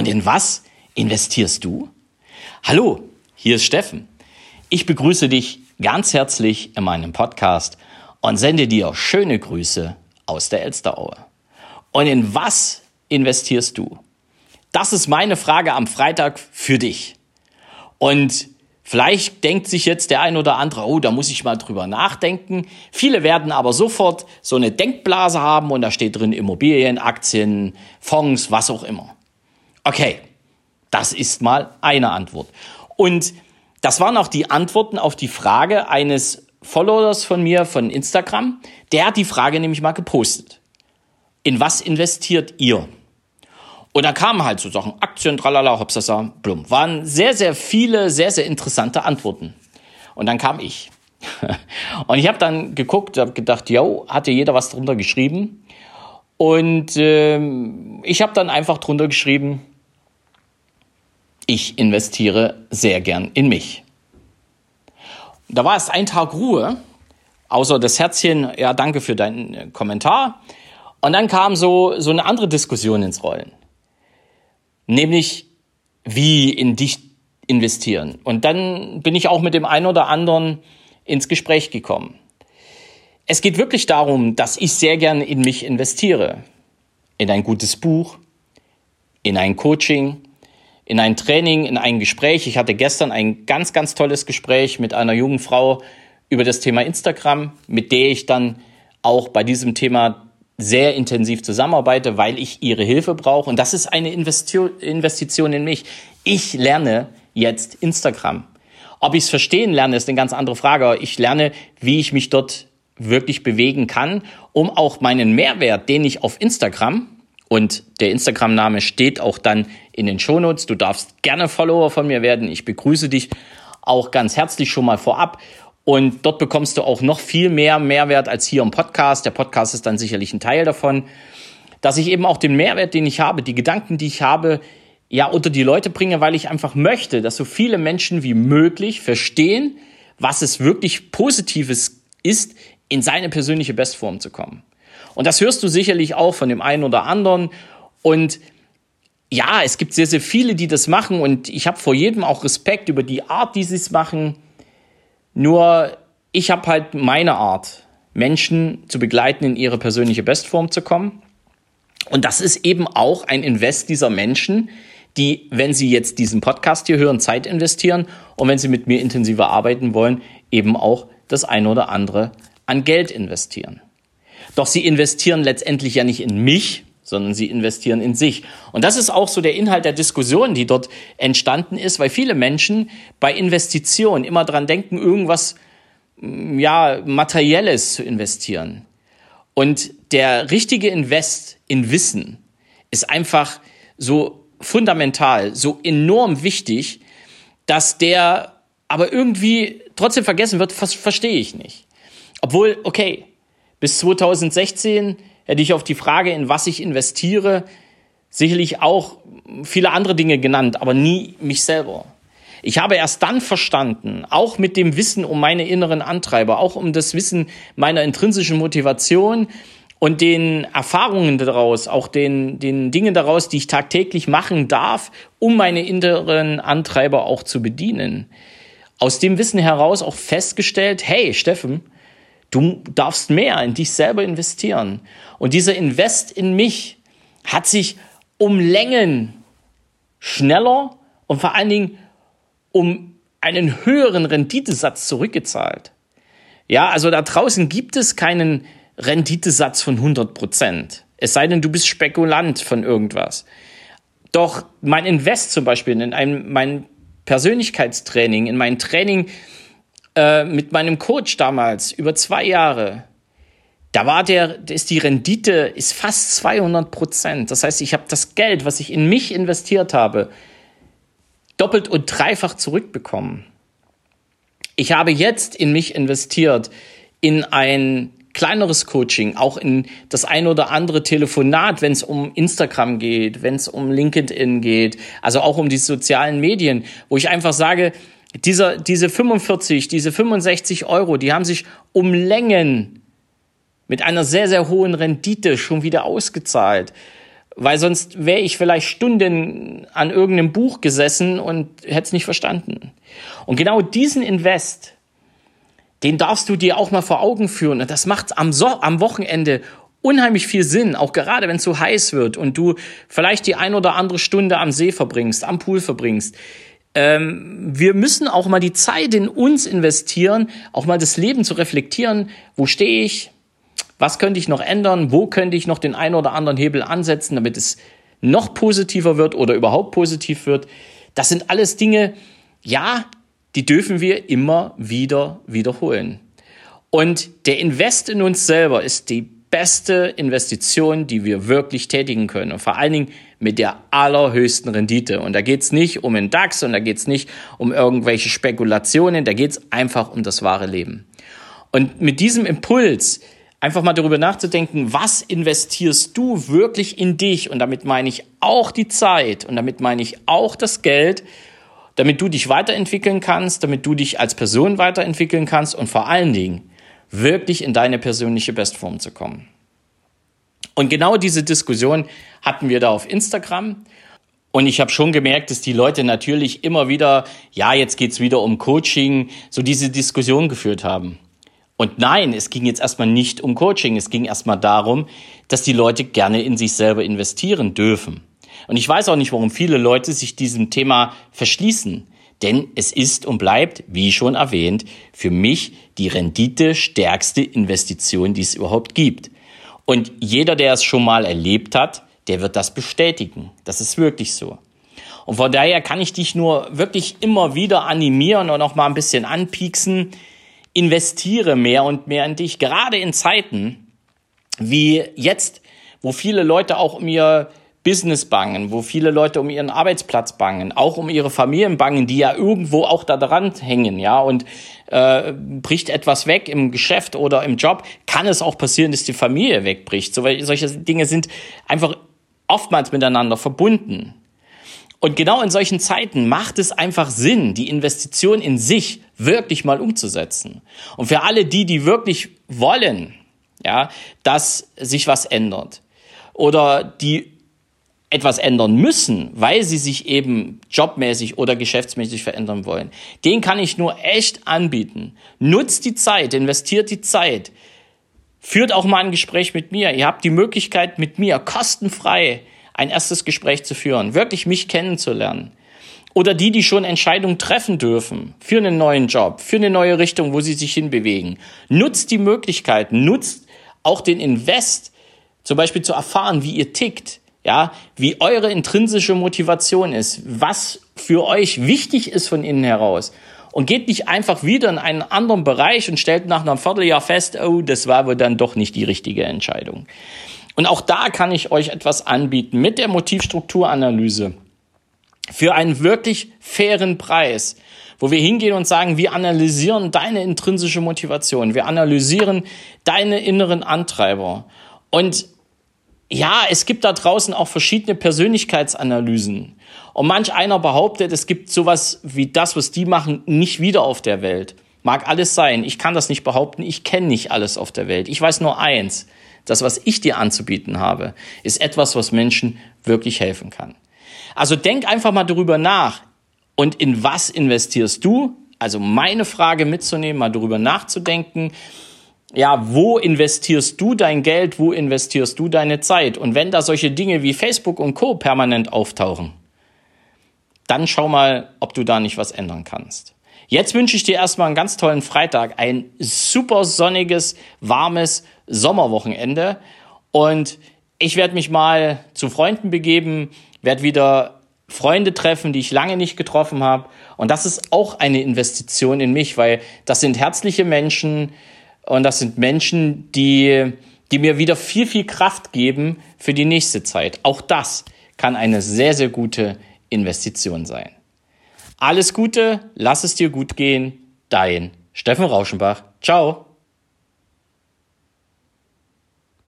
Und in was investierst du? Hallo, hier ist Steffen. Ich begrüße dich ganz herzlich in meinem Podcast und sende dir schöne Grüße aus der Elsteraue. Und in was investierst du? Das ist meine Frage am Freitag für dich. Und vielleicht denkt sich jetzt der ein oder andere, oh, da muss ich mal drüber nachdenken. Viele werden aber sofort so eine Denkblase haben und da steht drin Immobilien, Aktien, Fonds, was auch immer. Okay, das ist mal eine Antwort. Und das waren auch die Antworten auf die Frage eines Followers von mir von Instagram. Der hat die Frage nämlich mal gepostet. In was investiert ihr? Und da kamen halt so Sachen, Aktien, tralala, hopsasa, blum. Waren sehr, sehr viele, sehr, sehr interessante Antworten. Und dann kam ich. Und ich habe dann geguckt, habe gedacht, yo, hatte jeder was drunter geschrieben. Und ähm, ich habe dann einfach drunter geschrieben, ich investiere sehr gern in mich. Da war erst ein Tag Ruhe, außer das Herzchen, ja, danke für deinen äh, Kommentar. Und dann kam so, so eine andere Diskussion ins Rollen. Nämlich, wie in dich investieren. Und dann bin ich auch mit dem einen oder anderen ins Gespräch gekommen. Es geht wirklich darum, dass ich sehr gern in mich investiere. In ein gutes Buch, in ein Coaching, in ein Training, in ein Gespräch. Ich hatte gestern ein ganz, ganz tolles Gespräch mit einer jungen Frau über das Thema Instagram, mit der ich dann auch bei diesem Thema sehr intensiv zusammenarbeite, weil ich ihre Hilfe brauche. Und das ist eine Investition in mich. Ich lerne jetzt Instagram. Ob ich es verstehen lerne, ist eine ganz andere Frage. Ich lerne, wie ich mich dort wirklich bewegen kann, um auch meinen Mehrwert, den ich auf Instagram und der Instagram-Name steht auch dann in den Shownotes. Du darfst gerne Follower von mir werden. Ich begrüße dich auch ganz herzlich schon mal vorab. Und dort bekommst du auch noch viel mehr Mehrwert als hier im Podcast. Der Podcast ist dann sicherlich ein Teil davon, dass ich eben auch den Mehrwert, den ich habe, die Gedanken, die ich habe, ja, unter die Leute bringe, weil ich einfach möchte, dass so viele Menschen wie möglich verstehen, was es wirklich Positives ist, in seine persönliche Bestform zu kommen. Und das hörst du sicherlich auch von dem einen oder anderen. Und ja, es gibt sehr, sehr viele, die das machen. Und ich habe vor jedem auch Respekt über die Art, die sie es machen. Nur ich habe halt meine Art, Menschen zu begleiten, in ihre persönliche Bestform zu kommen. Und das ist eben auch ein Invest dieser Menschen, die, wenn sie jetzt diesen Podcast hier hören, Zeit investieren und wenn sie mit mir intensiver arbeiten wollen, eben auch das eine oder andere an Geld investieren. Doch sie investieren letztendlich ja nicht in mich, sondern sie investieren in sich. Und das ist auch so der Inhalt der Diskussion, die dort entstanden ist, weil viele Menschen bei Investitionen immer dran denken, irgendwas, mm, ja, materielles zu investieren. Und der richtige Invest in Wissen ist einfach so fundamental, so enorm wichtig, dass der aber irgendwie trotzdem vergessen wird, verstehe ich nicht. Obwohl, okay, bis 2016 hätte ich auf die Frage, in was ich investiere, sicherlich auch viele andere Dinge genannt, aber nie mich selber. Ich habe erst dann verstanden, auch mit dem Wissen um meine inneren Antreiber, auch um das Wissen meiner intrinsischen Motivation und den Erfahrungen daraus, auch den, den Dingen daraus, die ich tagtäglich machen darf, um meine inneren Antreiber auch zu bedienen. Aus dem Wissen heraus auch festgestellt, hey Steffen, Du darfst mehr in dich selber investieren. Und dieser Invest in mich hat sich um Längen schneller und vor allen Dingen um einen höheren Renditesatz zurückgezahlt. Ja, also da draußen gibt es keinen Renditesatz von 100 Prozent. Es sei denn, du bist Spekulant von irgendwas. Doch mein Invest zum Beispiel in ein, mein Persönlichkeitstraining, in mein Training äh, mit meinem Coach damals über zwei Jahre, da war der, ist die Rendite ist fast 200 Prozent. Das heißt, ich habe das Geld, was ich in mich investiert habe, doppelt und dreifach zurückbekommen. Ich habe jetzt in mich investiert, in ein kleineres Coaching, auch in das ein oder andere Telefonat, wenn es um Instagram geht, wenn es um LinkedIn geht, also auch um die sozialen Medien, wo ich einfach sage, dieser, diese 45, diese 65 Euro, die haben sich um Längen mit einer sehr, sehr hohen Rendite schon wieder ausgezahlt, weil sonst wäre ich vielleicht Stunden an irgendeinem Buch gesessen und hätte es nicht verstanden. Und genau diesen Invest, den darfst du dir auch mal vor Augen führen. Und das macht am, so am Wochenende unheimlich viel Sinn, auch gerade wenn es so heiß wird und du vielleicht die ein oder andere Stunde am See verbringst, am Pool verbringst. Ähm, wir müssen auch mal die Zeit in uns investieren, auch mal das Leben zu reflektieren. Wo stehe ich? Was könnte ich noch ändern? Wo könnte ich noch den einen oder anderen Hebel ansetzen, damit es noch positiver wird oder überhaupt positiv wird? Das sind alles Dinge, ja, die dürfen wir immer wieder wiederholen. Und der Invest in uns selber ist die beste Investition, die wir wirklich tätigen können. Und vor allen Dingen mit der allerhöchsten Rendite. Und da geht's nicht um den DAX und da geht's nicht um irgendwelche Spekulationen, da geht's einfach um das wahre Leben. Und mit diesem Impuls, einfach mal darüber nachzudenken, was investierst du wirklich in dich? Und damit meine ich auch die Zeit und damit meine ich auch das Geld, damit du dich weiterentwickeln kannst, damit du dich als Person weiterentwickeln kannst und vor allen Dingen wirklich in deine persönliche Bestform zu kommen. Und genau diese Diskussion hatten wir da auf Instagram. Und ich habe schon gemerkt, dass die Leute natürlich immer wieder, ja, jetzt geht's wieder um Coaching, so diese Diskussion geführt haben. Und nein, es ging jetzt erstmal nicht um Coaching, es ging erstmal darum, dass die Leute gerne in sich selber investieren dürfen. Und ich weiß auch nicht, warum viele Leute sich diesem Thema verschließen. Denn es ist und bleibt, wie schon erwähnt, für mich die Rendite stärkste Investition, die es überhaupt gibt. Und jeder, der es schon mal erlebt hat, der wird das bestätigen. Das ist wirklich so. Und von daher kann ich dich nur wirklich immer wieder animieren und auch mal ein bisschen anpieksen. Investiere mehr und mehr in dich. Gerade in Zeiten wie jetzt, wo viele Leute auch ihr Business bangen, wo viele Leute um ihren Arbeitsplatz bangen, auch um ihre Familien bangen, die ja irgendwo auch da dran hängen, ja, und äh, bricht etwas weg im Geschäft oder im Job, kann es auch passieren, dass die Familie wegbricht. So, solche Dinge sind einfach oftmals miteinander verbunden. Und genau in solchen Zeiten macht es einfach Sinn, die Investition in sich wirklich mal umzusetzen. Und für alle die, die wirklich wollen, ja, dass sich was ändert oder die etwas ändern müssen, weil sie sich eben jobmäßig oder geschäftsmäßig verändern wollen, den kann ich nur echt anbieten. Nutzt die Zeit, investiert die Zeit, führt auch mal ein Gespräch mit mir. Ihr habt die Möglichkeit, mit mir kostenfrei ein erstes Gespräch zu führen, wirklich mich kennenzulernen. Oder die, die schon Entscheidungen treffen dürfen für einen neuen Job, für eine neue Richtung, wo sie sich hinbewegen. Nutzt die Möglichkeit, nutzt auch den Invest, zum Beispiel zu erfahren, wie ihr tickt, ja, wie eure intrinsische Motivation ist, was für euch wichtig ist von innen heraus. Und geht nicht einfach wieder in einen anderen Bereich und stellt nach einem Vierteljahr fest, oh, das war wohl dann doch nicht die richtige Entscheidung. Und auch da kann ich euch etwas anbieten mit der Motivstrukturanalyse für einen wirklich fairen Preis, wo wir hingehen und sagen, wir analysieren deine intrinsische Motivation, wir analysieren deine inneren Antreiber. Und ja, es gibt da draußen auch verschiedene Persönlichkeitsanalysen. Und manch einer behauptet, es gibt sowas wie das, was die machen, nicht wieder auf der Welt. Mag alles sein. Ich kann das nicht behaupten. Ich kenne nicht alles auf der Welt. Ich weiß nur eins. Das, was ich dir anzubieten habe, ist etwas, was Menschen wirklich helfen kann. Also denk einfach mal darüber nach. Und in was investierst du? Also meine Frage mitzunehmen, mal darüber nachzudenken ja, wo investierst du dein Geld, wo investierst du deine Zeit? Und wenn da solche Dinge wie Facebook und Co permanent auftauchen, dann schau mal, ob du da nicht was ändern kannst. Jetzt wünsche ich dir erstmal einen ganz tollen Freitag, ein super sonniges, warmes Sommerwochenende und ich werde mich mal zu Freunden begeben, werde wieder Freunde treffen, die ich lange nicht getroffen habe und das ist auch eine Investition in mich, weil das sind herzliche Menschen, und das sind Menschen, die, die mir wieder viel, viel Kraft geben für die nächste Zeit. Auch das kann eine sehr, sehr gute Investition sein. Alles Gute, lass es dir gut gehen. Dein Steffen Rauschenbach. Ciao.